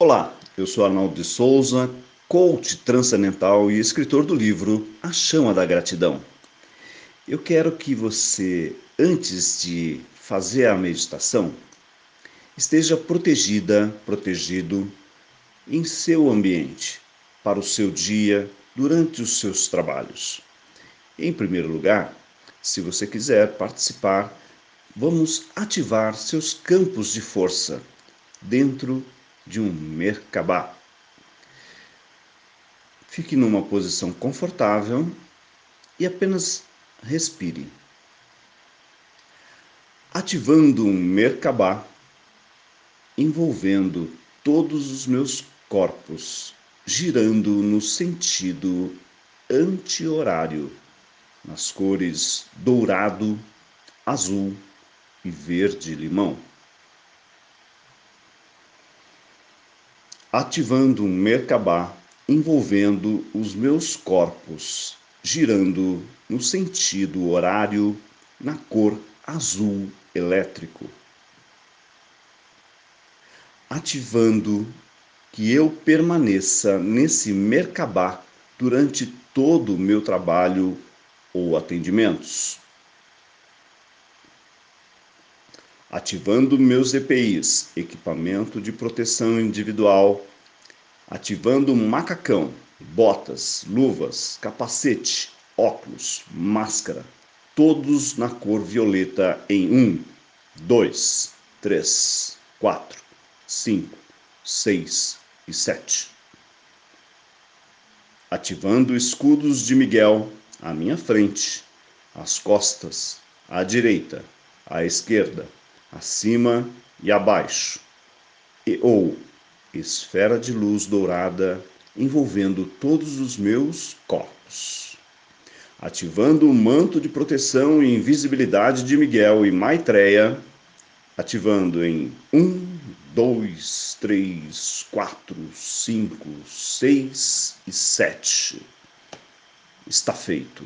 Olá, eu sou Arnaldo de Souza, coach transcendental e escritor do livro A Chama da Gratidão. Eu quero que você, antes de fazer a meditação, esteja protegida, protegido em seu ambiente, para o seu dia, durante os seus trabalhos. Em primeiro lugar, se você quiser participar, vamos ativar seus campos de força dentro de um Merkabah. Fique numa posição confortável e apenas respire. Ativando um Merkabah envolvendo todos os meus corpos, girando no sentido anti-horário, nas cores dourado, azul e verde-limão. Ativando um Merkabah envolvendo os meus corpos, girando no sentido horário na cor azul elétrico. Ativando que eu permaneça nesse Merkabah durante todo o meu trabalho ou atendimentos. Ativando meus EPIs, equipamento de proteção individual, ativando macacão, botas, luvas, capacete, óculos, máscara, todos na cor violeta em 1, 2, 3, 4, 5, 6 e 7. Ativando escudos de Miguel à minha frente, às costas, à direita, à esquerda, acima e abaixo, e, ou esfera de luz dourada envolvendo todos os meus corpos. Ativando o manto de proteção e invisibilidade de Miguel e Maitreya, ativando em 1, 2, 3, 4, 5, 6 e 7. Está feito.